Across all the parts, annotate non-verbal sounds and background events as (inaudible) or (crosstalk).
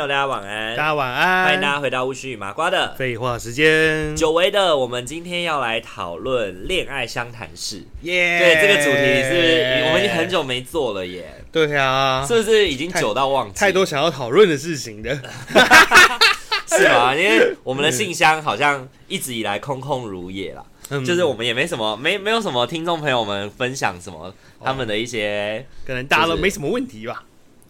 友，大家晚安！大家晚安！欢迎大家回到巫师与麻瓜的废话时间。久违的，我们今天要来讨论恋爱相谈室。耶！对，这个主题是我们已经很久没做了耶。对啊，是不是已经久到忘记？太多想要讨论的事情的，(laughs) 是吗？(laughs) 因为我们的信箱好像一直以来空空如也啦，嗯、就是我们也没什么，没没有什么听众朋友们分享什么他们的一些，可能大家都没什么问题吧。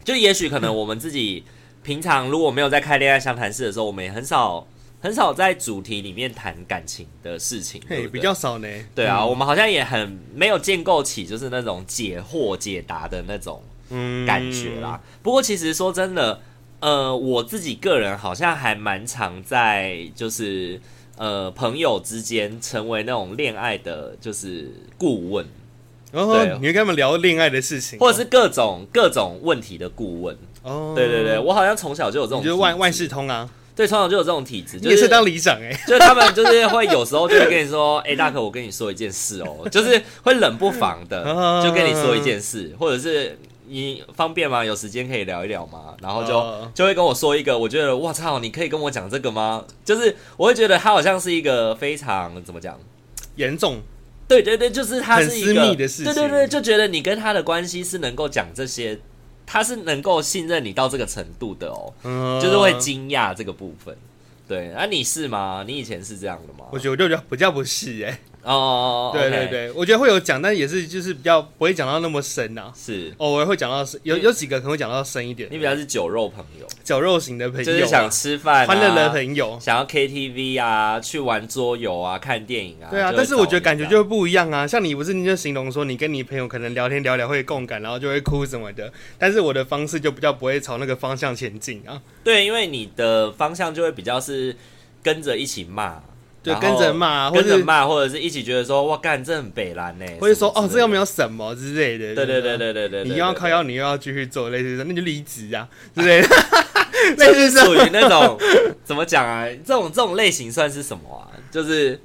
就也许可能我们自己。平常如果没有在开恋爱相谈室的时候，我们也很少很少在主题里面谈感情的事情，对，对比较少呢。对啊、嗯，我们好像也很没有建构起就是那种解惑解答的那种感觉啦。嗯、不过其实说真的，呃，我自己个人好像还蛮常在就是呃朋友之间成为那种恋爱的，就是顾问。然后你会跟他们聊恋爱的事情，或者是各种各种问题的顾问。哦、oh，对对对，我好像从小就有这种，就是万万事通啊。对，从小就有这种体质，就是也是当里长哎、欸，(laughs) 就是他们就是会有时候就会跟你说，哎、欸，大可，我跟你说一件事哦，(laughs) 就是会冷不防的就跟你说一件事，或者是你方便吗？有时间可以聊一聊吗？然后就就会跟我说一个，我觉得哇操，你可以跟我讲这个吗？就是我会觉得他好像是一个非常怎么讲？严重，对对对，就是他是一个对对对，就觉得你跟他的关系是能够讲这些。他是能够信任你到这个程度的哦，嗯、就是会惊讶这个部分。对，那、啊、你是吗？你以前是这样的吗？我觉得我就比较不是哎、欸。哦，对对对，我觉得会有讲，但也是就是比较不会讲到那么深呐、啊。是，偶尔会讲到深，有有几个可能会讲到深一点。你比较是酒肉朋友，酒肉型的朋友，就是想吃饭、啊、欢乐的朋友，想要 KTV 啊，去玩桌游啊，看电影啊。对啊，但是我觉得感觉就会不一样啊。像你不是你就形容说你跟你朋友可能聊天聊聊会共感，然后就会哭什么的。但是我的方式就比较不会朝那个方向前进啊。对，因为你的方向就会比较是跟着一起骂。就跟着骂，跟着骂，或者是一起觉得说哇干，这很北蓝呢，或者说哦，这又没有什么之类的。对对对对对对，你又要靠腰，你又要继续做类似的，那就离职啊之类的。(laughs) 类似属于那种怎么讲啊？这种这种类型算是什么啊？就是。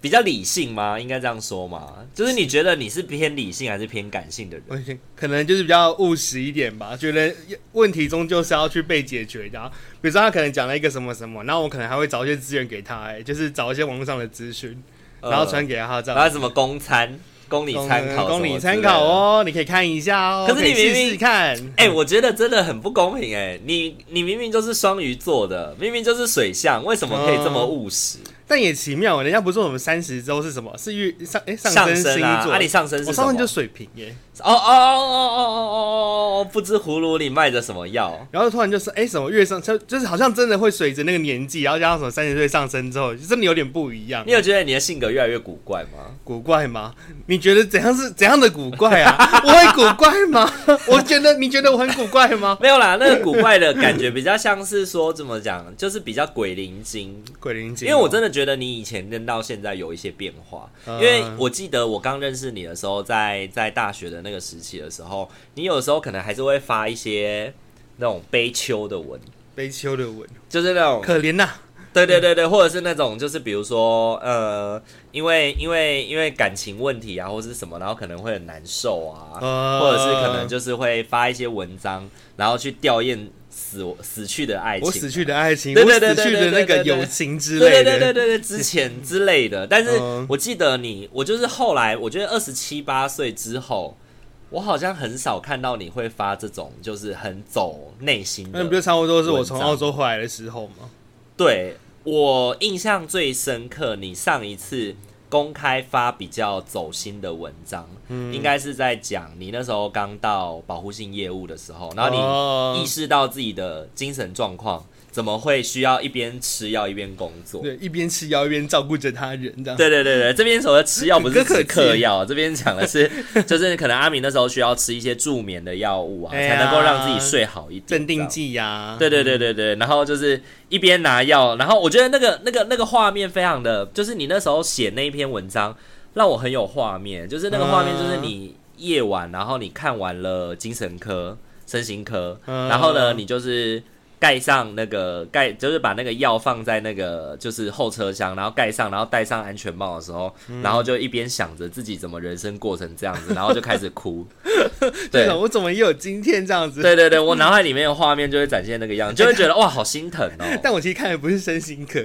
比较理性吗？应该这样说嘛？就是你觉得你是偏理性还是偏感性的人？可能就是比较务实一点吧。觉得问题终究是要去被解决的。比如说他可能讲了一个什么什么，然后我可能还会找一些资源给他，哎，就是找一些网络上的资讯，然后传给他这样。然后什么公餐，供你参考，供你参考哦，你可以看一下哦。可是你明明试试看，哎、欸，我觉得真的很不公平哎。你你明明就是双鱼座的，明明就是水象，为什么可以这么务实？嗯但也奇妙，人家不是说我们三十周是什么？是月上哎、欸、上升星座，那、啊、你上升是？我上升就水瓶耶。哦哦哦哦哦哦哦哦！不知葫芦里卖着什么药，然后突然就是哎、欸，什么越上就就是好像真的会随着那个年纪，然后加上什么三十岁上升之后，就真的有点不一样。你有觉得你的性格越来越古怪吗？古怪吗？你觉得怎样是怎样的古怪啊？(laughs) 我会古怪吗？我觉得你觉得我很古怪吗？(laughs) 没有啦，那个古怪的感觉比较像是说怎么讲，就是比较鬼灵精，鬼灵精。因为我真的觉得你以前跟到现在有一些变化，嗯、因为我记得我刚认识你的时候，在在大学的那个时期的时候，你有时候可能还是会发一些那种悲秋的文，悲秋的文，就是那种可怜呐、啊。对对对对，或者是那种就是比如说呃，因为因为因为感情问题啊，或者是什么，然后可能会很难受啊，呃、或者是可能就是会发一些文章，然后去吊唁死死去的爱情，我死去的爱情，对对对，死去的那个友情之类的，对对对对对对，之前之类的。但是 (laughs) 我记得你，我就是后来，我觉得二十七八岁之后。我好像很少看到你会发这种，就是很走内心的。那不就差不多是我从澳洲回来的时候吗？对，我印象最深刻，你上一次公开发比较走心的文章，嗯，应该是在讲你那时候刚到保护性业务的时候，然后你意识到自己的精神状况。怎么会需要一边吃药一边工作？对，一边吃药一边照顾着他人，这样。对对对对，这边所谓吃药不是指嗑药，这边讲的是，(laughs) 就是可能阿明那时候需要吃一些助眠的药物啊，才能够让自己睡好一点，镇定剂呀。对对对对对，然后就是一边拿药，然后我觉得那个那个那个画面非常的，就是你那时候写那一篇文章让我很有画面，就是那个画面就是你夜晚，然后你看完了精神科、身心科，然后呢，你就是。盖上那个盖，就是把那个药放在那个就是后车厢，然后盖上，然后戴上安全帽的时候，嗯、然后就一边想着自己怎么人生过成这样子，然后就开始哭。(laughs) 对，我怎么也有今天这样子？对对对，我脑海里面的画面就会展现那个样子，(laughs) 就会觉得哇，好心疼哦。但我其实看的不是身心科，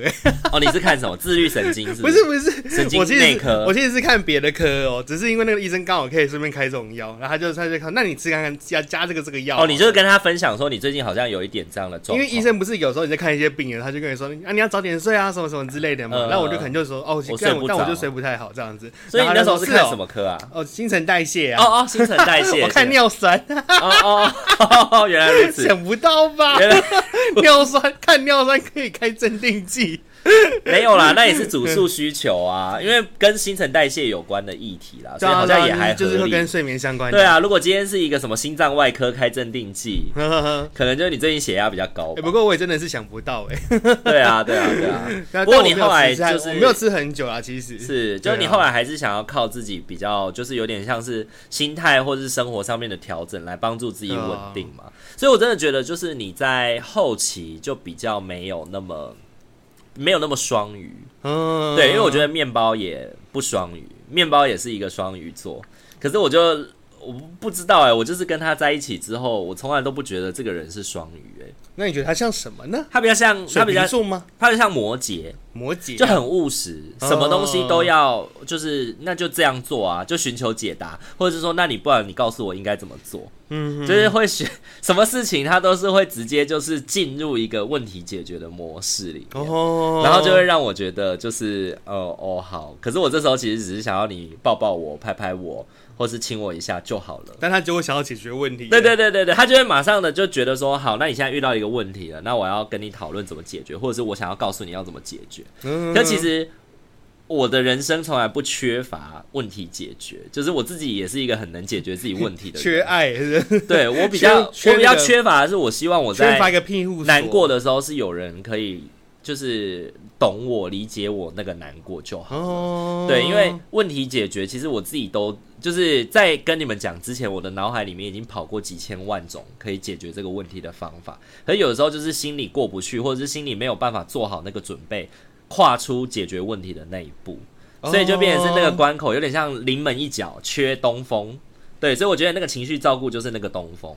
哦，你是看什么？自律神经是不是？(laughs) 不是不是，神经内科。我其实是看别的科哦，只是因为那个医生刚好可以顺便开这种药，然后他就他就看，那你吃看看加加这个这个药。哦，你就是跟他分享说你最近好像有一点这样的状况。因为医生不是有时候你在看一些病人，他就跟你说啊，你要早点睡啊，什么什么之类的嘛。那我就可能就说哦，我睡不，但我就睡不太好这样子。所以你那时候是看什么科啊？哦，新陈代谢啊。哦哦，新陈代谢。(laughs) 我看尿酸。哦哦，原来如此，(laughs) 想不到吧？原来 (laughs) 尿酸看尿酸可以开镇定剂。(laughs) 没有啦，(laughs) 那也是主诉需求啊，因为跟新陈代谢有关的议题啦，所以好像也还就是会跟睡眠相关。对啊，如果今天是一个什么心脏外科开镇定剂，(laughs) 可能就是你最近血压比较高。不过我也真的是想不到哎。对啊，对啊，对啊。不过你后来就是没有吃很久啊，其实是，就是你后来还是想要靠自己比较，就是有点像是心态或者是生活上面的调整来帮助自己稳定嘛。所以我真的觉得，就是你在后期就比较没有那么。没有那么双鱼，嗯，对，因为我觉得面包也不双鱼，面包也是一个双鱼座，可是我就我不知道哎、欸，我就是跟他在一起之后，我从来都不觉得这个人是双鱼哎、欸，那你觉得他像什么呢？他比较像，他比较重吗？他就像摩羯。摩羯就很务实，什么东西都要就是那就这样做啊，就寻求解答，或者是说，那你不然你告诉我应该怎么做？嗯，就是会选 (laughs) 什么事情，他都是会直接就是进入一个问题解决的模式里面，然后就会让我觉得就是哦哦好，可是我这时候其实只是想要你抱抱我、拍拍我，或是亲我一下就好了，但他就会想要解决问题，对对对对对，他就会马上的就觉得说好，那你现在遇到一个问题了，那我要跟你讨论怎么解决，或者是我想要告诉你要怎么解决。嗯，但其实我的人生从来不缺乏问题解决，就是我自己也是一个很能解决自己问题的人。(laughs) 缺爱，对我比较我比较缺乏的是，我希望我在难过的时候是有人可以就是懂我、理解我那个难过就好。哦，对，因为问题解决，其实我自己都就是在跟你们讲之前，我的脑海里面已经跑过几千万种可以解决这个问题的方法，可有的时候就是心里过不去，或者是心里没有办法做好那个准备。跨出解决问题的那一步，所以就变成是那个关口有点像临门一脚，缺东风。对，所以我觉得那个情绪照顾就是那个东风。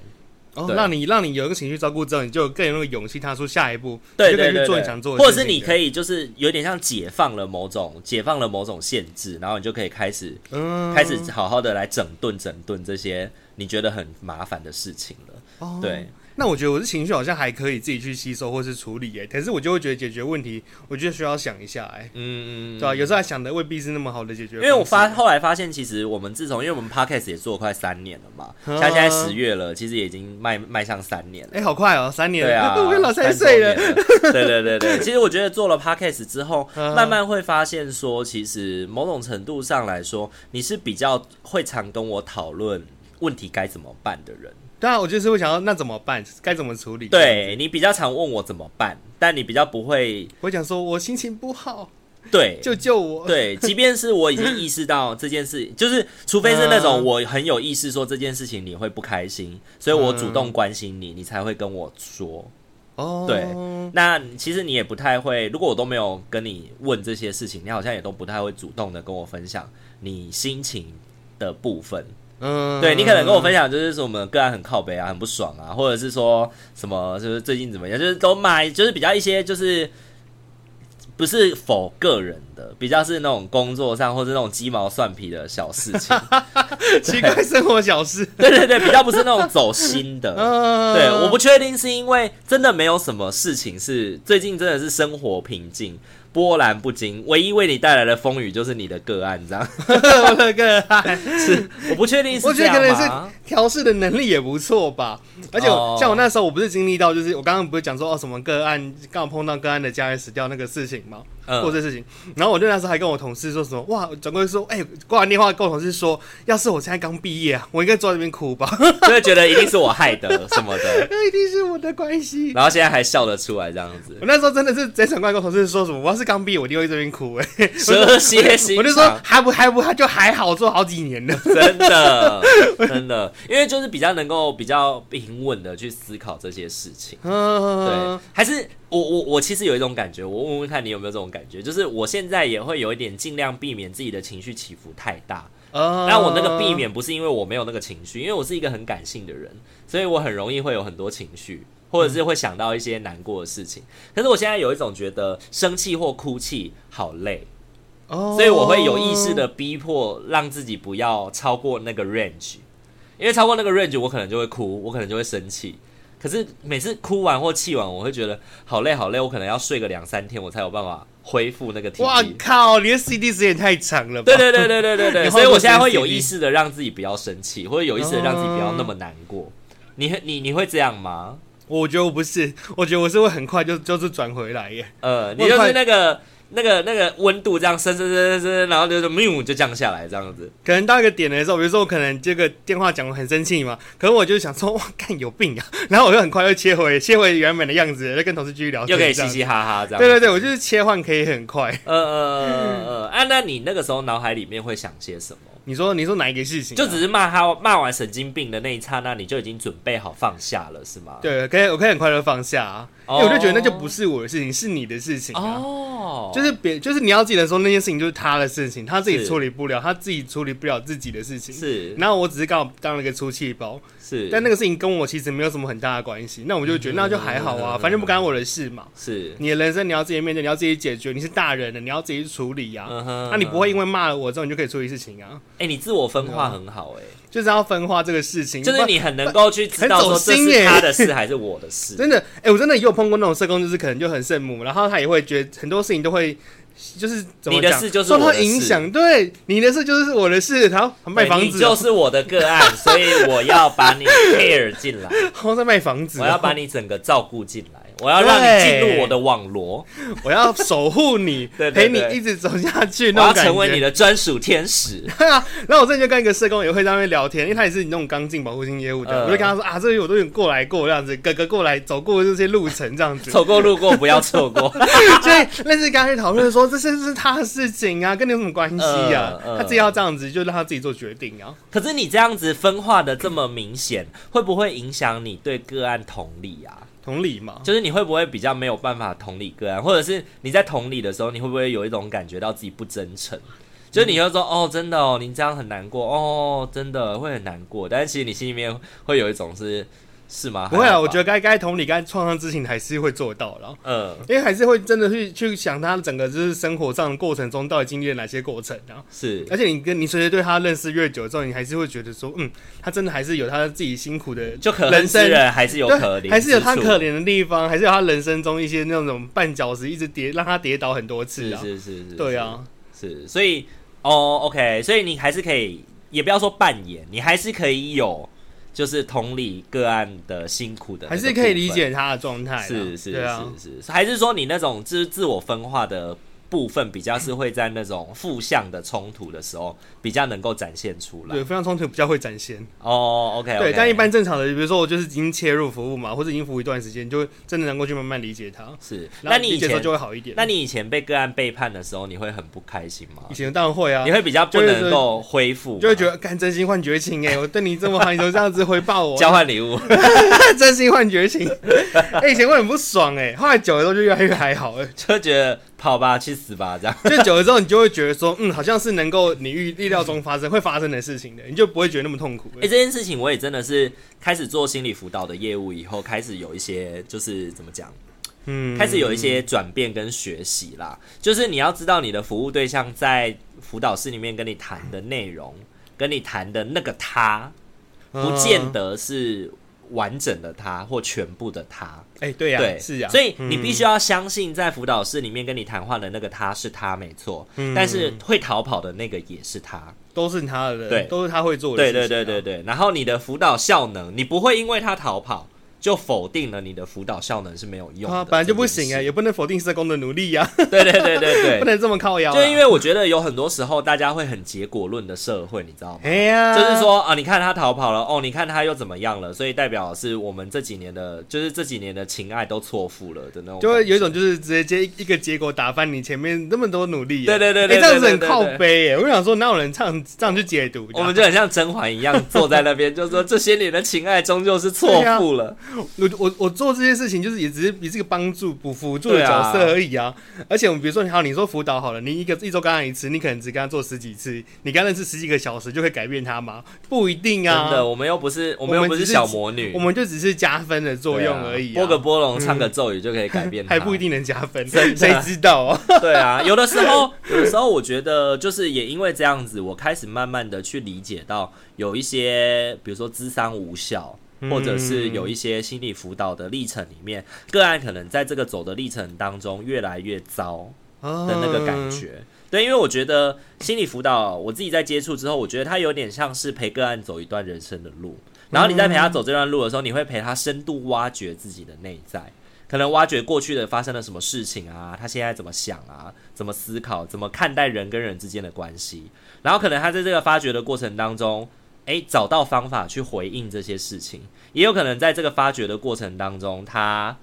哦，让你让你有一个情绪照顾之后，你就更有那个勇气踏出下一步，对，就可以去做你想做的，或者是你可以就是有点像解放了某种解放了某种限制，然后你就可以开始嗯。开始好好的来整顿整顿这些你觉得很麻烦的事情了。哦，对。那我觉得我的情绪好像还可以自己去吸收或是处理哎，可是我就会觉得解决问题，我觉得需要想一下哎，嗯嗯，对吧？有时候还想的未必是那么好的解决。因为我发后来发现，其实我们自从因为我们 podcast 也做了快三年了嘛，像现在十月了，其实也已经迈迈向三年了。哎，好快哦，三年了，对啊，我跟老三岁了。对对对对，其实我觉得做了 podcast 之后，慢慢会发现说，其实某种程度上来说，你是比较会常跟我讨论问题该怎么办的人。对啊，我就是会想到那怎么办，该怎么处理。对，你比较常问我怎么办，但你比较不会。我讲说我心情不好，对，(laughs) 救救我。对，即便是我已经意识到这件事，(laughs) 就是除非是那种我很有意识说这件事情你会不开心，所以我主动关心你，你才会跟我说。哦，对，那其实你也不太会，如果我都没有跟你问这些事情，你好像也都不太会主动的跟我分享你心情的部分。嗯，对，你可能跟我分享，就是说我们个案很靠北啊，很不爽啊，或者是说什么，就是最近怎么样，就是都买，就是比较一些就是。不是否个人的，比较是那种工作上或者那种鸡毛蒜皮的小事情，(laughs) 奇怪生活小事。对 (laughs) 对对，比较不是那种走心的。对，我不确定是因为真的没有什么事情是最近真的是生活平静。波澜不惊，唯一为你带来的风雨就是你的个案，这样。(laughs) 我的个案是，我不确定是？我觉得可能是调试的能力也不错吧。而且像我那时候，我不是经历到，就是我刚刚不是讲说哦，什么个案刚好碰到个案的家人死掉那个事情吗？做这事情，然后我就那时候还跟我同事说什么哇，转过去说，哎，挂完电话跟我同事说，要是我现在刚毕业啊，我应该坐在这边哭吧，(laughs) 就会觉得一定是我害的什么的，那 (laughs) 一定是我的关系。然后现在还笑得出来这样子。我那时候真的是直接转过来跟我同事说什么，我要是刚毕业，我一定会这边哭哎，蛇蝎心肠。我就说还不还不还就还好，做好几年了，真的真的，因为就是比较能够比较平稳的去思考这些事情，对，还是。我我我其实有一种感觉，我问问看你有没有这种感觉，就是我现在也会有一点尽量避免自己的情绪起伏太大。呃，那我那个避免不是因为我没有那个情绪，因为我是一个很感性的人，所以我很容易会有很多情绪，或者是会想到一些难过的事情。可是我现在有一种觉得生气或哭泣好累，所以我会有意识的逼迫让自己不要超过那个 range，因为超过那个 range 我可能就会哭，我可能就会生气。可是每次哭完或气完，我会觉得好累好累，我可能要睡个两三天，我才有办法恢复那个体力。哇靠！你的 CD 时间太长了吧？对对对对对对对。所以我现在会有意识的让自己不要生气，或者有意识的让自己不要那么难过。你你你会这样吗？我觉得我不是，我觉得我是会很快就就是转回来耶。呃，你就是那个。那个那个温度这样升升升升升，然后就是喵就降下来这样子。可能到一个点的时候，比如说我可能这个电话讲我很生气嘛，可是我就想说哇，干有病啊！(laughs) 然后我就很快又切回切回原本的样子，再跟同事继续聊天，又可以嘻嘻哈哈这样。对对对，我就是切换可以很快。呃呃呃呃，啊，那你那个时候脑海里面会想些什么？你说你说哪一个事情？就只是骂他骂完神经病的那一刹那，你就已经准备好放下了是吗？对，可以我可以很快乐放下啊。因为我就觉得那就不是我的事情，是你的事情啊。哦，就是别，就是你要记得说那件事情就是他的事情，他自己处理不了，他自己处理不了自己的事情。是，然后我只是刚好当了一个出气包。是，但那个事情跟我其实没有什么很大的关系。那我就觉得那就还好啊，反正不干我的事嘛。是，你的人生你要自己面对，你要自己解决。你是大人了，你要自己去处理呀。那你不会因为骂了我之后，你就可以处理事情啊？哎，你自我分化很好哎。就是要分化这个事情，就是你很能够去知道说这是他的事还是我的事。(laughs) 真的，哎、欸，我真的也有碰过那种社工，就是可能就很圣母，然后他也会觉得很多事情都会。就是你的事就是受到影响，对，你的事就是我的事。然后卖房子，就是我的个案，所以我要把你 care 进来。(laughs) 我在卖房子，我要把你整个照顾进来，我要让你进入我的网罗，我要守护你，(laughs) 陪你一直走下去。我要成为你的专属天使。对啊，然后我最近就跟一个社工也会在那边聊天，因为他也是你那种刚进保护性业务的，我就跟他说啊，这里我都有过来过这样子，哥哥过来走过这些路程这样子，走过路过不要错过。(laughs) 所以类似刚才讨论说。这是是他的事情啊，跟你有什么关系呀？他自己要这样子，就让他自己做决定啊。可是你这样子分化的这么明显，会不会影响你对个案同理啊？同理嘛，就是你会不会比较没有办法同理个案，或者是你在同理的时候，你会不会有一种感觉到自己不真诚？就是你会说哦，真的哦，你这样很难过哦，真的会很难过。但是其实你心里面会有一种是。是吗？不会啊，我觉得该该同理、该创伤之情还是会做到了。嗯，因为还是会真的去去想他整个就是生活上的过程中到底经历了哪些过程啊。是，而且你跟你随着对他认识越久之后，你还是会觉得说，嗯，他真的还是有他自己辛苦的，就可人生人还是有可怜，还是有他可怜的地方，还是有他人生中一些那种绊脚石，一直跌让他跌倒很多次啊。是是是是，对啊，是，所以哦，OK，所以你还是可以，也不要说扮演，你还是可以有。就是同理个案的辛苦的，还是可以理解他的状态。是是是是，还是说你那种自自我分化的部分比较是会在那种负向的冲突的时候比较能够展现出来。对，负向冲突比较会展现。哦、oh,，OK，, okay. 对，但一般正常的，比如说我就是已经切入服务嘛，或者已经服务一段时间，就真的能够去慢慢理解他。是，那你以前就会好一点。那你以前被个案背叛的时候，你会很不开心吗？以前当然会啊，你会比较不能够恢复，就会觉得干真心换绝情哎、欸，我对你这么好，你都这样子回报我，(laughs) 交换礼物，(laughs) 真心换绝情。哎、欸，以前会很不爽哎、欸，后来久了之后就越来越还好哎、欸，就觉得。跑吧，去死吧！这样，(laughs) 就久了之后，你就会觉得说，嗯，好像是能够你预意料中发生会发生的事情的，你就不会觉得那么痛苦。哎、欸，这件事情我也真的是开始做心理辅导的业务以后，开始有一些就是怎么讲，嗯，开始有一些转变跟学习啦。就是你要知道，你的服务对象在辅导室里面跟你谈的内容，跟你谈的那个他，不见得是。完整的他或全部的他，哎、欸，对呀、啊，对，是呀、啊，所以你必须要相信，在辅导室里面跟你谈话的那个他是他没错，嗯，但是会逃跑的那个也是他，都是他的，对，都是他会做的对对对对对。然后你的辅导效能，你不会因为他逃跑。就否定了你的辅导效能是没有用的，啊，本来就不行哎，也不能否定社工的努力呀，啊。(laughs) 对对对对对，不能这么靠腰，啊。就因为我觉得有很多时候大家会很结果论的社会，你知道吗？哎呀，就是说啊，你看他逃跑了，哦，你看他又怎么样了，所以代表是我们这几年的，就是这几年的情爱都错付了的那种。就会有一种就是直接接一个结果打翻你前面那么多努力。对对对对，欸，这样子很靠背哎。我想说，哪有人这样这样去解读？我们就很像甄嬛一样坐在那边，就是说这些年的情爱终究是错付了。(laughs) 我 (laughs) 我我。做这些事情就是也只是也是个帮助不辅助的角色而已啊！而且我们比如说你好，你说辅导好了，你一个一周跟他一次，你可能只跟他做十几次，你跟他认识十几个小时就可以改变他吗？不一定啊！真的，我们又不是我们又不是小魔女，我们就只是加分的作用而已、啊。拨个波龙，唱个咒语就可以改变他，(laughs) 还不一定能加分，谁知道啊？(laughs) 对啊，有的时候，有的时候我觉得就是也因为这样子，我开始慢慢的去理解到有一些，比如说智商无效。或者是有一些心理辅导的历程里面，个案可能在这个走的历程当中越来越糟的那个感觉。对，因为我觉得心理辅导，我自己在接触之后，我觉得它有点像是陪个案走一段人生的路。然后你在陪他走这段路的时候，你会陪他深度挖掘自己的内在，可能挖掘过去的发生了什么事情啊，他现在怎么想啊，怎么思考，怎么看待人跟人之间的关系。然后可能他在这个发掘的过程当中。诶，找到方法去回应这些事情，也有可能在这个发掘的过程当中，他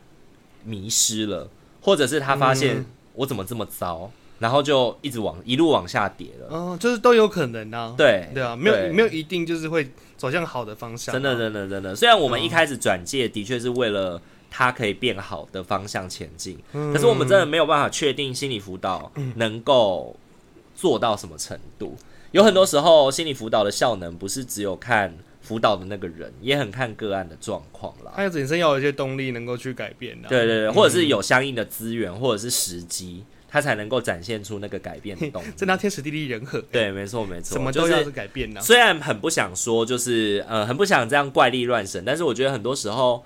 迷失了，或者是他发现我怎么这么糟，嗯、然后就一直往一路往下跌了。哦，就是都有可能啊。对对啊，没有没有一定就是会走向好的方向。真的真的真的，虽然我们一开始转介的确是为了他可以变好的方向前进，嗯、可是我们真的没有办法确定心理辅导能够做到什么程度。有很多时候，心理辅导的效能不是只有看辅导的那个人，也很看个案的状况啦。他本身要有一些动力，能够去改变的。对对对，或者是有相应的资源，或者是时机，他才能够展现出那个改变的动力。(laughs) 真的天时地利人和。对，没错没错，什么都要是改变呢。虽然很不想说，就是呃，很不想这样怪力乱神，但是我觉得很多时候，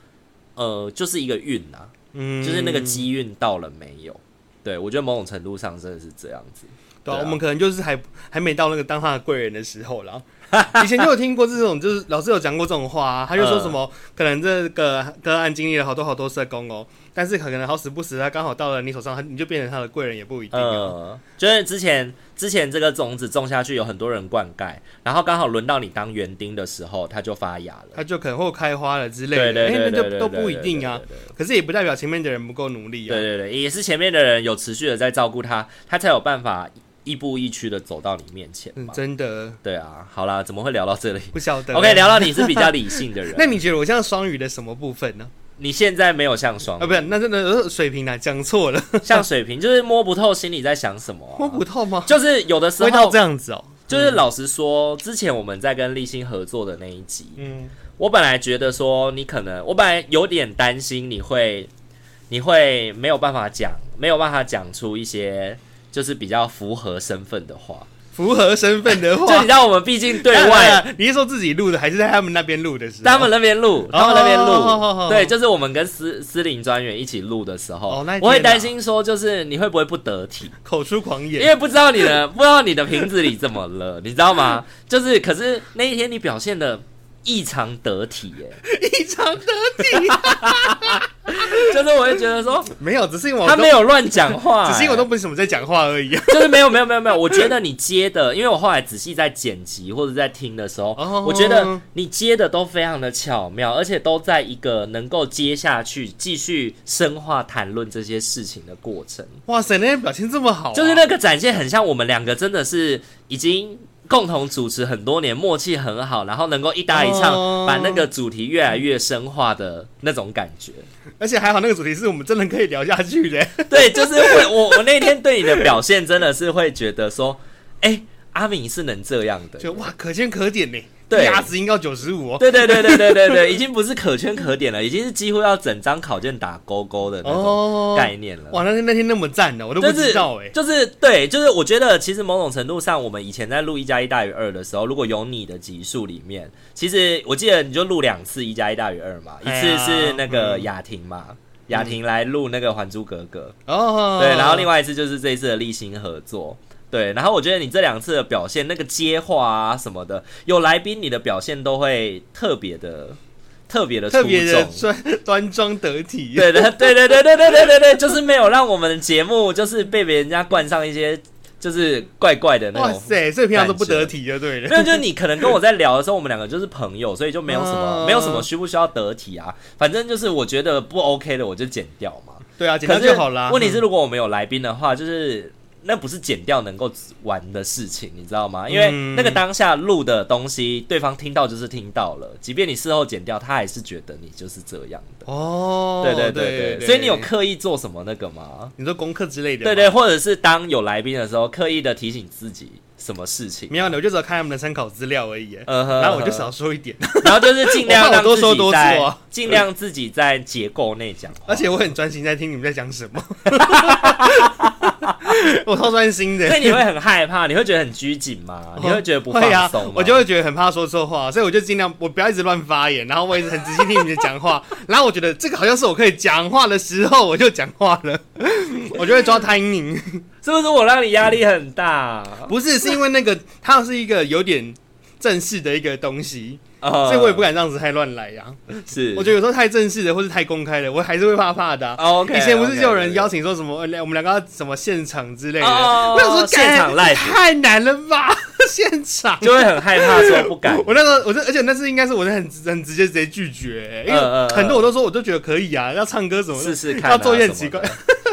呃，就是一个运呐，嗯，就是那个机运到了没有？对，我觉得某种程度上真的是这样子。对啊，我们可能就是还还没到那个当他的贵人的时候啦。(laughs) 以前就有听过这种，就是老师有讲过这种话啊，他就说什么，可能这个个案经历了好多好多社工哦，但是可能好死不死，他刚好到了你手上，你就变成他的贵人也不一定。呃，就是之前之前这个种子种下去，有很多人灌溉，然后刚好轮到你当园丁的时候，它就发芽了，它就可能会开花了之类的。对对对，那就都不一定啊。可是也不代表前面的人不够努力啊。对对对，也是前面的人有持续的在照顾他，他才有办法。亦步亦趋的走到你面前，嗯，真的，对啊，好啦，怎么会聊到这里？不晓得。OK，聊到你是比较理性的人，(laughs) 那你觉得我像双鱼的什么部分呢？你现在没有像双鱼啊，不是，那真的水瓶呢？讲错了，(laughs) 像水平就是摸不透心里在想什么，啊，摸不透吗？就是有的时候这样子哦，就是老实说，之前我们在跟立新合作的那一集，嗯，我本来觉得说你可能，我本来有点担心你会，你会没有办法讲，没有办法讲出一些。就是比较符合身份的话，符合身份的话，(laughs) 就你知道我们毕竟对外，(laughs) 啊，你是说自己录的，还是在他们那边录的时候？他们那边录，他们那边录，对，就是我们跟司司令专员一起录的时候，我会担心说，就是你会不会不得体，口出狂言，因为不知道你的不知道你的瓶子里怎么了，你知道吗？就是，可是那一天你表现的异常得体，耶，异常得体。(laughs) 就是我会觉得说没有，只是因为我他没有乱讲话、欸，(laughs) 只是因为我都不是什么在讲话而已。(laughs) 就是没有没有没有没有，我觉得你接的，因为我后来仔细在剪辑或者在听的时候，oh, 我觉得你接的都非常的巧妙，而且都在一个能够接下去继续深化谈论这些事情的过程。哇塞，那天表现这么好、啊，就是那个展现很像我们两个真的是已经。共同主持很多年，默契很好，然后能够一搭一唱，oh. 把那个主题越来越深化的那种感觉。而且还好，那个主题是我们真的可以聊下去的。(laughs) 对，就是会我我那天对你的表现真的是会觉得说，哎、欸，阿敏是能这样的，就哇，可圈可点呢。对，鸭子应该九十五。对对对对对对对，已经不是可圈可点了，已经是几乎要整张考卷打勾勾的那种概念了。哦、哇，那天那天那么赞的，我都不知道哎、就是。就是对，就是我觉得其实某种程度上，我们以前在录一加一大于二的时候，如果有你的集数里面，其实我记得你就录两次一加一大于二嘛，一次是那个雅婷嘛，嗯、雅婷来录那个《还珠格格》哦，对，然后另外一次就是这一次的立新合作。对，然后我觉得你这两次的表现，那个接话啊什么的，有来宾你的表现都会特别的、特别的、特别的端端庄得体。对对对对对对对对对对，就是没有让我们的节目就是被别人家冠上一些就是怪怪的那种。哇塞，所以平常都不得体就对了。没有，就是你可能跟我在聊的时候，我们两个就是朋友，所以就没有什么、uh、(laughs) 没有什么需不需要得体啊。反正就是我觉得不 OK 的，我就剪掉嘛。对啊，剪掉就好啦。问题是如果我们有来宾的话，就是。那不是剪掉能够玩的事情，你知道吗？因为那个当下录的东西，对方听到就是听到了，即便你事后剪掉，他还是觉得你就是这样的。哦，对对对对，所以你有刻意做什么那个吗？你说功课之类的？对，对对，或者是当有来宾的时候，刻意的提醒自己什么事情？没有的，我就只要看他们的参考资料而已。嗯哼，然后我就少说一点，然后就是尽量 (laughs) 多说多做，尽量自己在结构内讲话，而且我很专心在听你们在讲什么。(laughs) (laughs) 我超专心的，所以你会很害怕，你会觉得很拘谨吗？你会觉得不放松啊？我就会觉得很怕说错话，所以我就尽量我不要一直乱发言，然后我一直很仔细听你们讲话，(laughs) 然后我觉得这个好像是我可以讲话的时候，我就讲话了，我就会抓 timing，是不是我让你压力很大？不是，是因为那个它是一个有点正式的一个东西。所以我也不敢这样子太乱来呀。是，我觉得有时候太正式的或是太公开的，我还是会怕怕的。OK，以前不是就有人邀请说什么，我们两个要什么现场之类的。我想说现场 live 太难了吧？现场就会很害怕，说不敢。我那个，我这而且那次应该是我是很很直接直接拒绝，因为很多我都说我都觉得可以啊，要唱歌什么试试看，要做一些奇怪，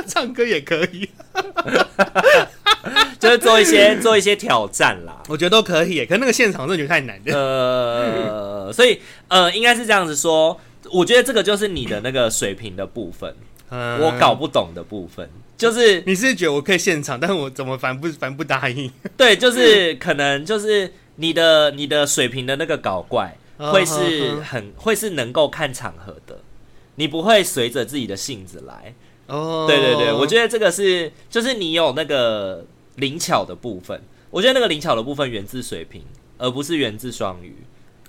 (laughs) 唱歌也可以。(laughs) 就是做一些做一些挑战啦，我觉得都可以，可是那个现场真的觉得太难了。呃，所以呃，应该是这样子说，我觉得这个就是你的那个水平的部分，嗯、我搞不懂的部分，就是你是觉得我可以现场，但是我怎么反不反不答应？(laughs) 对，就是可能就是你的你的水平的那个搞怪，会是很会是能够看场合的，你不会随着自己的性子来。哦，对对对，我觉得这个是就是你有那个。灵巧的部分，我觉得那个灵巧的部分源自水瓶，而不是源自双鱼，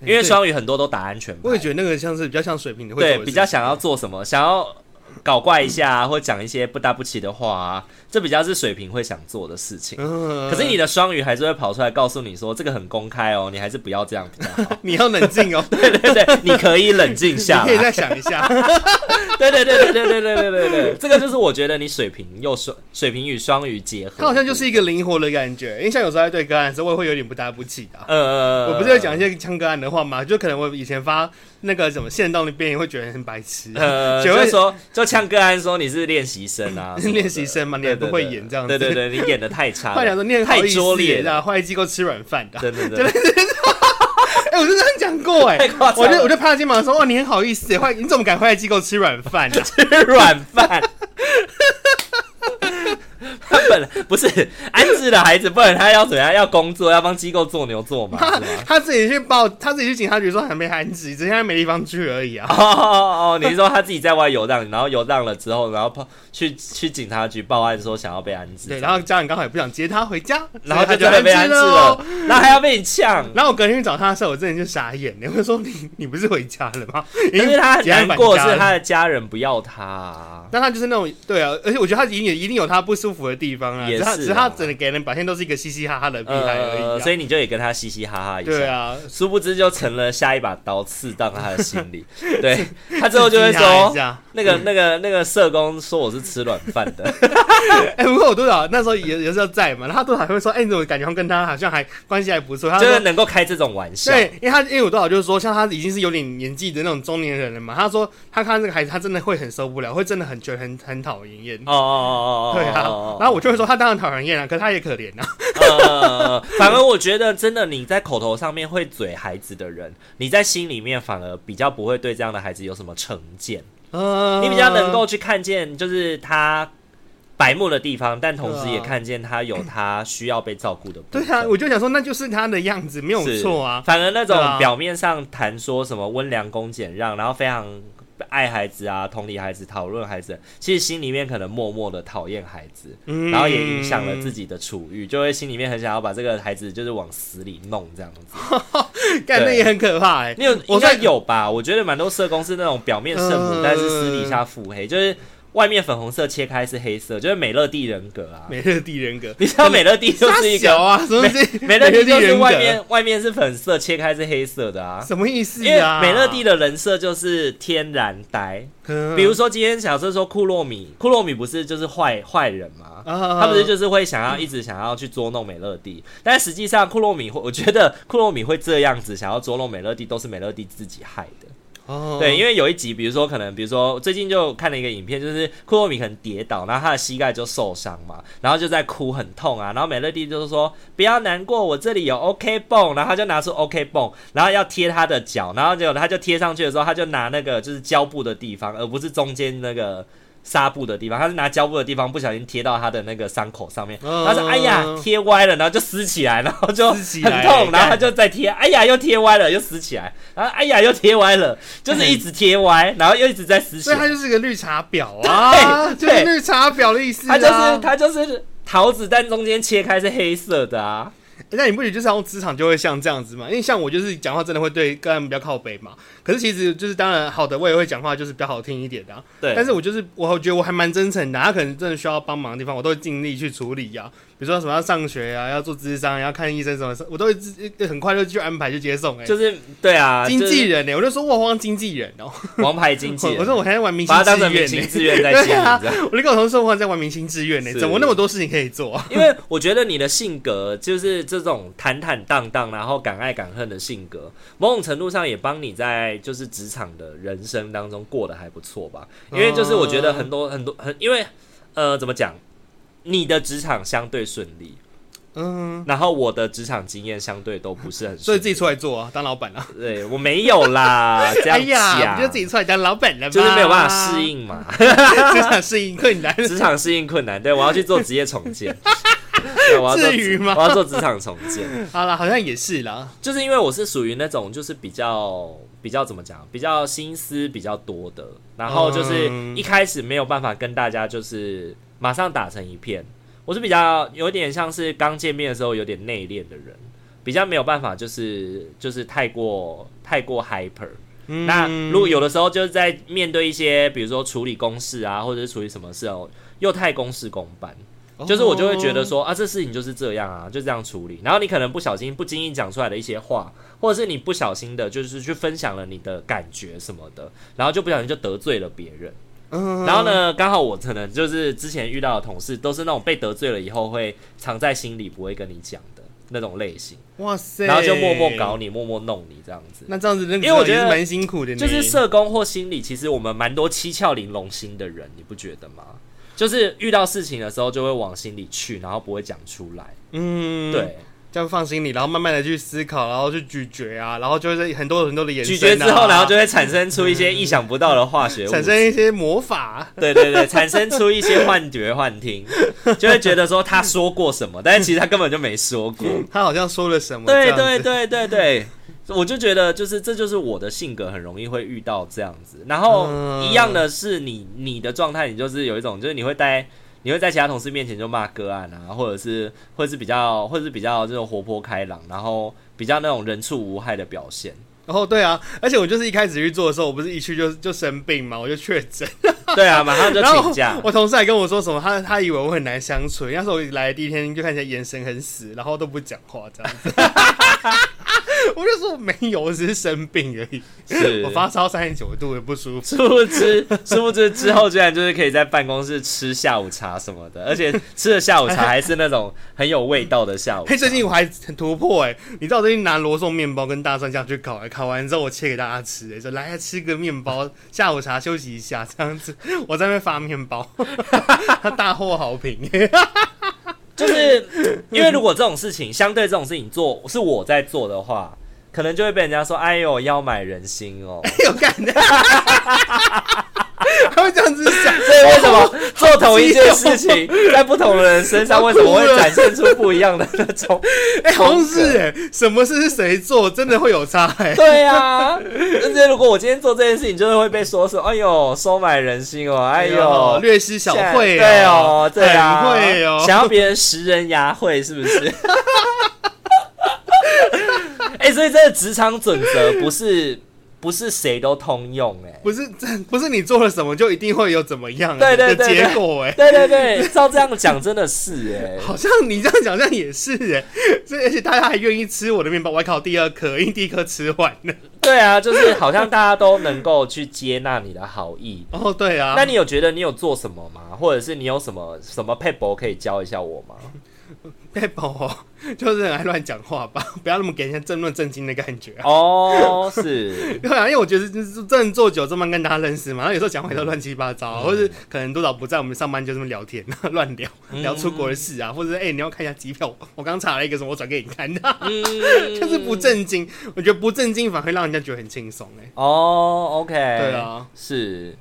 因为双鱼很多都打安全牌。我也觉得那个像是比较像水瓶的，对，比较想要做什么，想要。搞怪一下、啊，或讲一些不搭不起的话啊，这比较是水瓶会想做的事情。可是你的双鱼还是会跑出来告诉你说，这个很公开哦，你还是不要这样比较好。(laughs) 你要冷静哦。(laughs) 对对对，你可以冷静下来，你可以再想一下。对对对对对对对对对对，这个就是我觉得你水瓶又双水瓶与双鱼结合，它好像就是一个灵活的感觉。因为像有时候在对个案的时候，我也会有点不搭不起的。呃，我不是会讲一些呛个案的话吗？就可能我以前发。那个什么线动那边也会觉得很白痴，呃，(laughs) 就会说就呛个安说你是练习生啊，(laughs) 练习生嘛，你也不会演这样子，对对对，你演的太差，(laughs) 坏讲说你太拙劣了，坏机构吃软饭的，对对对，哎，我真的讲过哎，我就我就拍他肩膀说哇，你很好意思，坏你怎么敢坏机构吃软饭啊，吃软饭。不是安置的孩子，不然他要怎样？要工作，要帮机构做牛做马。他他自己去报，他自己去警察局说还没安置，只是他没地方去而已啊。(laughs) 哦哦哦，你是说他自己在外游荡，然后游荡了之后，然后跑去去警察局报案说想要被安置。对，然后家人刚好也不想接他回家，然后他就被安置了，然后还要被你呛。然后我隔天去找他的时候，我真的就傻眼，你会说你你不是回家了吗？(laughs) 因为他很难过是他的家人不要他，但他就是那种对啊，而且我觉得他一定也一定有他不舒服的地地也是啊，只是他整个给人表现都是一个嘻嘻哈哈的屁孩而已、啊。呃，所以你就也跟他嘻嘻哈哈一下，对啊，殊不知就成了下一把刀刺到他的心里，(laughs) 对他之后就会说，那个那个那个社工说我是吃软饭的，(laughs) 哎、欸，不过我多少那时候也有时候在嘛，然后他多少还会说，哎、欸，你怎么感觉跟他好像还关系还不错，他就是能够开这种玩笑，对，因为他因为我多少就是说，像他已经是有点年纪的那种中年人了嘛，他说他看这个孩子，他真的会很受不了，会真的很觉得很很讨厌。厌，哦哦哦哦，对啊，然后我就会说他当然讨人厌啊，可是他也可怜啊，(laughs) 呃，反而我觉得真的你在口头上面会嘴孩子的人，你在心里面反而比较不会对这样的孩子有什么成见。Uh, 你比较能够去看见，就是他白目的地方，但同时也看见他有他需要被照顾的部分。对啊，我就想说，那就是他的样子，没有错啊。反而那种表面上谈说什么温良恭俭让，然后非常。爱孩子啊，同理孩子，讨论孩子，其实心里面可能默默的讨厌孩子，嗯，然后也影响了自己的处遇，就会心里面很想要把这个孩子就是往死里弄这样子，(laughs) 感觉也很可怕哎、欸。你有应该有吧？我觉得蛮多社工是那种表面圣母，但是私底下腹黑，就是。外面粉红色切开是黑色，就是美乐蒂人格啊。美乐蒂人格，你知道美乐蒂就是一个啊？什么 (laughs) 美乐蒂就是外面外面是粉色，切开是黑色的啊？什么意思啊？因为美乐蒂的人设就是天然呆。比如说今天假设说库洛米，库洛米不是就是坏坏人吗？他不是就是会想要一直想要去捉弄美乐蒂，但实际上库洛米会，我觉得库洛米会这样子想要捉弄美乐蒂，都是美乐蒂自己害的。哦，对，因为有一集，比如说可能，比如说最近就看了一个影片，就是库洛米可能跌倒，然后他的膝盖就受伤嘛，然后就在哭，很痛啊，然后美乐蒂就是说不要难过，我这里有 OK 绷，然后他就拿出 OK 绷，然后要贴他的脚，然后结果他就贴上去的时候，他就拿那个就是胶布的地方，而不是中间那个。纱布的地方，他是拿胶布的地方不小心贴到他的那个伤口上面，他说：“哎呀，贴歪了，然后就撕起来，然后就很痛，然后他就再贴，哎呀，又贴歪了，又撕起来，然后哎呀，又贴歪了，就是一直贴歪，然后又一直在撕起来。”所以他就是个绿茶婊啊，对，(laughs) 就是绿茶婊的意思。他就是他就是桃子，但中间切开是黑色的啊。那你不觉得就是用职场就会像这样子吗？因为像我就是讲话真的会对个人比较靠北嘛。可是其实就是当然好的，我也会讲话就是比较好听一点的、啊。对，但是我就是我觉得我还蛮真诚的，他可能真的需要帮忙的地方，我都会尽力去处理呀、啊。比如说什么要上学啊，要做智商，要看医生什么，我都会很快就去安排去接送、欸。哎，就是对啊，经纪人呢、欸，我就说我当经纪人哦、喔，王牌经纪人。(laughs) 我说我还在玩明星志愿、欸，明星志愿在接。啊、我就跟我同事说我在玩明星志愿呢，怎么那么多事情可以做、啊？因为我觉得你的性格就是这种坦坦荡荡，然后敢爱敢恨的性格，某种程度上也帮你在就是职场的人生当中过得还不错吧。因为就是我觉得很多很多很，因为呃，怎么讲，你的职场相对顺利。嗯，然后我的职场经验相对都不是很，所以自己出来做啊，当老板啊。对，我没有啦，(laughs) 这样哎呀，我就自己出来当老板了，就是没有办法适应嘛，职场适应困难，(laughs) 职场适应困难。对，我要去做职业重建，(laughs) 对，我要做，至于吗？我要做职场重建。好了，好像也是啦，就是因为我是属于那种就是比较比较怎么讲，比较心思比较多的，然后就是一开始没有办法跟大家就是马上打成一片。我是比较有点像是刚见面的时候有点内敛的人，比较没有办法，就是就是太过太过 hyper。嗯。那如果有的时候就是在面对一些，比如说处理公事啊，或者是处理什么事哦，又太公事公办，就是我就会觉得说啊，这事情就是这样啊，就这样处理。然后你可能不小心、不经意讲出来的一些话，或者是你不小心的，就是去分享了你的感觉什么的，然后就不小心就得罪了别人。然后呢，刚好我可能就是之前遇到的同事，都是那种被得罪了以后会藏在心里，不会跟你讲的那种类型。哇塞！然后就默默搞你，默默弄你这样子。那这样子，因为我觉得蛮辛苦的。就是社工或心理，其实我们蛮多七窍玲珑心的人，你不觉得吗？就是遇到事情的时候，就会往心里去，然后不会讲出来。嗯，对。这样放心里，然后慢慢的去思考，然后去咀嚼啊，然后就是很多很多的眼神、啊、咀嚼之后，然后就会产生出一些意想不到的化学产生一些魔法。对对对，产生出一些幻觉幻听，就会觉得说他说过什么，但是其实他根本就没说过，他好像说了什么。对对对对对，我就觉得就是这就是我的性格，很容易会遇到这样子。然后一样的是你你的状态，你就是有一种就是你会待。你会在其他同事面前就骂个案啊，或者是，或者是比较，或者是比较这种活泼开朗，然后比较那种人畜无害的表现。然后对啊，而且我就是一开始去做的时候，我不是一去就就生病嘛，我就确诊。(laughs) 对啊，马上就请假。我同事还跟我说什么，他他以为我很难相处，那时候我来的第一天就看起来眼神很死，然后都不讲话这样子。(laughs) (laughs) 我就说没有，我只是生病而已。是 (laughs) 我发烧三十九度，也不舒服。殊不知，殊不知之后居然就是可以在办公室吃下午茶什么的，而且吃的下午茶还是那种很有味道的下午茶。(laughs) 嘿，最近我还很突破哎、欸！你知道我最近拿罗宋面包跟大蒜酱去烤，烤完之后我切给大家吃、欸，说来吃个面包，下午茶休息一下这样子。我在那边发面包，他大获好评。就是因为如果这种事情相对这种事情做是我在做的话，可能就会被人家说：“哎呦，要买人心哦。(laughs) ”有感觉，(laughs) 他会这样子想。所以为什么做同一件事情，在不同的人身上，为什么会展现出不一样的那种？(laughs) 哎，好像是哎，什么事是谁做，真的会有差哎。对啊，(laughs) 而且如果我今天做这件事情，就是会被说说：“哎呦，收买人心哦，哎呦，略施小惠。”对哦，对啊，会哦，想要别人拾人牙慧，是不是？哎、欸，所以这个职场准则不是不是谁都通用哎、欸，不是这不是你做了什么就一定会有怎么样对对对结果哎、欸，对对对，照这样讲真的是哎、欸，好像你这样讲，好像也是哎、欸，所以而且大家还愿意吃我的面包，我还烤第二颗，因为第一颗吃完了。对啊，就是好像大家都能够去接纳你的好意。(laughs) 哦，对啊，那你有觉得你有做什么吗？或者是你有什么什么配博可以教一下我吗？(laughs) 撇步就是很爱乱讲话吧，(laughs) 不要那么给人家正论正经的感觉、啊。哦，是，(laughs) 对啊，因为我觉得就是真的做久这么跟大家认识嘛，然后有时候讲话都乱七八糟，嗯、或是可能督导不在，我们上班就这么聊天，乱聊聊出国的事啊，嗯、或者哎、欸、你要看一下机票，我刚查了一个什么，我转给你看的，嗯、就是不正经。我觉得不正经反而会让人家觉得很轻松哎。哦，OK，对啊，是。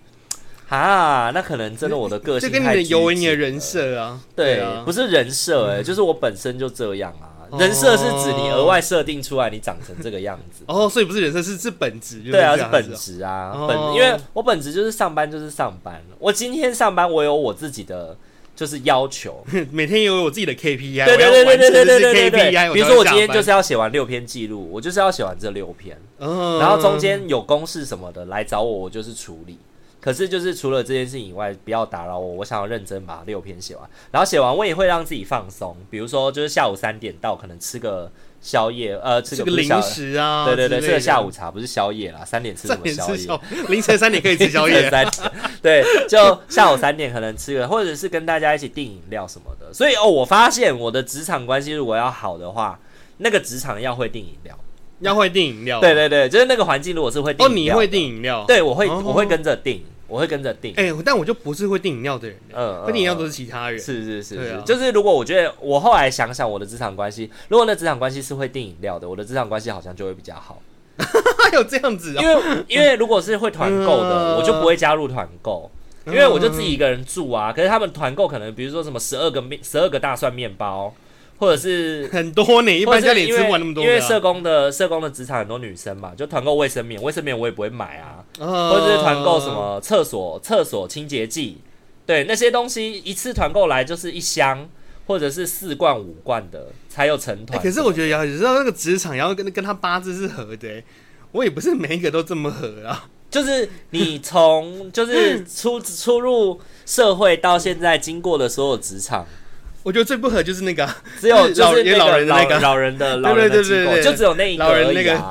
啊，那可能真的我的个性 (laughs) 就跟你的有你的人设啊，对啊，不是人设哎，就是我本身就这样啊。人设是指你额外设定出来，你长成这个样子。哦，所以不是人设，是是本质。对啊，是本质啊，本因为我本质就是上班就是上班。我今天上班，我有我自己的就是要求，(laughs) 每天有我自己的 KPI。对对对对对对对对对。比如说我今天就是要写完六篇记录，我就是要写完这六篇，然后中间有公事什么的来找我，我就是处理。可是，就是除了这件事情以外，不要打扰我。我想要认真把六篇写完，然后写完我也会让自己放松。比如说，就是下午三点到，可能吃个宵夜，呃，吃个零食啊，对对对，吃个下午茶，不是宵夜啦。三点吃什么宵夜？凌晨三点可以吃宵夜。(laughs) 三点，对，就下午三点可能吃个，或者是跟大家一起订饮料什么的。所以哦，我发现我的职场关系如果要好的话，那个职场要会订饮料。要会订饮料。对对对，就是那个环境如果是会订，哦，你会订饮料？对，我会，我会跟着订。我会跟着订，哎，但我就不是会订饮料的人，嗯，会订饮料都是其他人，是是是，是，就是如果我觉得我后来想想我的职场关系，如果那职场关系是会订饮料的，我的职场关系好像就会比较好。(laughs) 还有这样子，因为因为如果是会团购的，我就不会加入团购，因为我就自己一个人住啊。可是他们团购可能比如说什么十二个面，十二个大蒜面包。或者是 (laughs) 很多呢，一般家里吃不完那么多。因为社工的社工的职场很多女生嘛，就团购卫生棉，卫生棉我也不会买啊。或者是团购什么厕所厕所清洁剂，对那些东西一次团购来就是一箱，或者是四罐五罐的才有成团。可是我觉得要知道那个职场要跟跟他八字是合的，我也不是每一个都这么合啊。就是你从就是出出入社会到现在经过的所有职场。我觉得最不合就是那个，只有 (laughs) 就是老人的那个老人的 (laughs) 老人的机构，就只有那一个而已啊。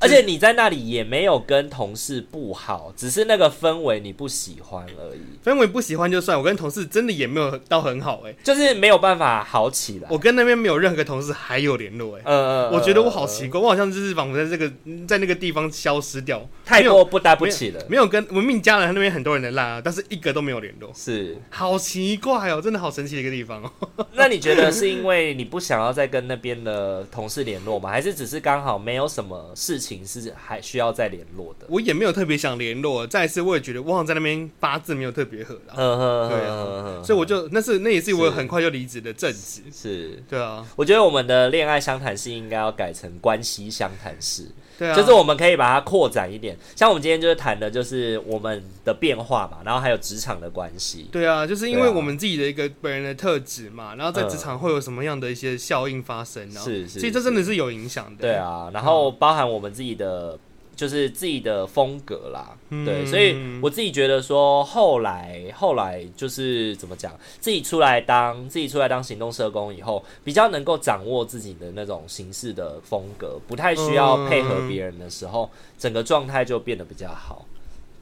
而且你在那里也没有跟同事不好，只是那个氛围你不喜欢而已。氛围不喜欢就算，我跟同事真的也没有到很好哎，就是没有办法好起来。我跟那边没有任何个同事还有联络哎，呃，我觉得我好奇怪，我好像就是仿佛在这个在那个地方消失掉，太多不搭不起了。没有跟文明家人那边很多人的赖啊，但是一个都没有联络，是好奇怪哦，真的好神奇的一个地方哦。(laughs) 那你觉得是因为你不想要再跟那边的同事联络吗？还是只是刚好没有什么事情是还需要再联络的？我也没有特别想联络。再一次，我也觉得我好像在那边八字没有特别合啦。呵呵对啊，所以我就那是那也是我很快就离职的正职。是，对啊。我觉得我们的恋爱相谈是应该要改成关系相谈室。对啊，就是我们可以把它扩展一点，像我们今天就是谈的，就是我们的变化嘛，然后还有职场的关系。对啊，就是因为我们自己的一个本人的特质嘛，然后在职场会有什么样的一些效应发生呢？是是，所以这真的是有影响的。对啊，然后包含我们自己的。就是自己的风格啦，嗯、对，所以我自己觉得说，后来后来就是怎么讲，自己出来当自己出来当行动社工以后，比较能够掌握自己的那种形式的风格，不太需要配合别人的时候，嗯、整个状态就变得比较好，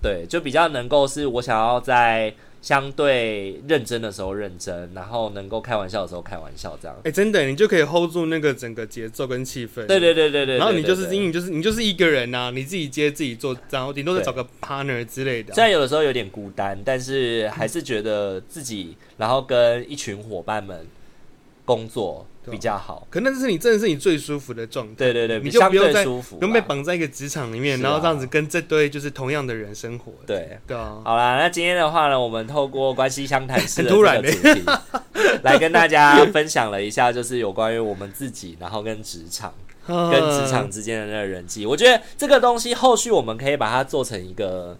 对，就比较能够是我想要在。相对认真的时候认真，然后能够开玩笑的时候开玩笑，这样。哎、欸，真的，你就可以 hold 住那个整个节奏跟气氛。对对对对对。然后你就是因为你就是你就是一个人呐、啊，你自己接自己做，然后顶多再找个 partner 之类的、啊。虽然有的时候有点孤单，但是还是觉得自己，然后跟一群伙伴们工作。比较好，可那是你真的是你最舒服的状态。对对对，你就不用再舒服，不用被绑在一个职场里面，然后这样子跟这堆就是同样的人生活。对对啊。好啦，那今天的话呢，我们透过关系相谈式的这个 (laughs) 主题，(laughs) 来跟大家分享了一下，就是有关于我们自己，然后跟职场、跟职场之间的那个人际。我觉得这个东西后续我们可以把它做成一个。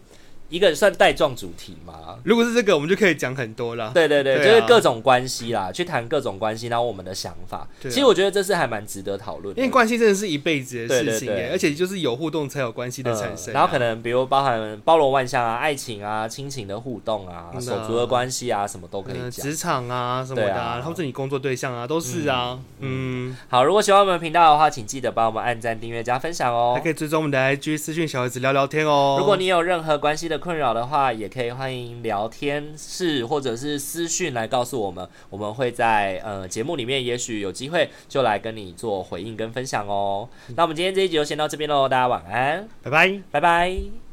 一个算带状主题嘛？如果是这个，我们就可以讲很多了。对对对，对啊、就是各种关系啦，去谈各种关系，然后我们的想法。啊、其实我觉得这是还蛮值得讨论的，因为关系真的是一辈子的事情，对对对，而且就是有互动才有关系的产生、啊嗯。然后可能比如包含包罗万象啊，爱情啊，亲情的互动啊，嗯、手足的关系啊，什么都可以讲。职、嗯、场啊什么的、啊，然后是你工作对象啊，都是啊。嗯，嗯好，如果喜欢我们频道的话，请记得帮我们按赞、订阅、加分享哦。还可以追踪我们的 IG 私讯小孩子聊聊天哦。如果你有任何关系的困扰的话，也可以欢迎聊天室或者是私讯来告诉我们，我们会在呃节目里面，也许有机会就来跟你做回应跟分享哦。那我们今天这一集就先到这边喽，大家晚安，拜拜，拜拜。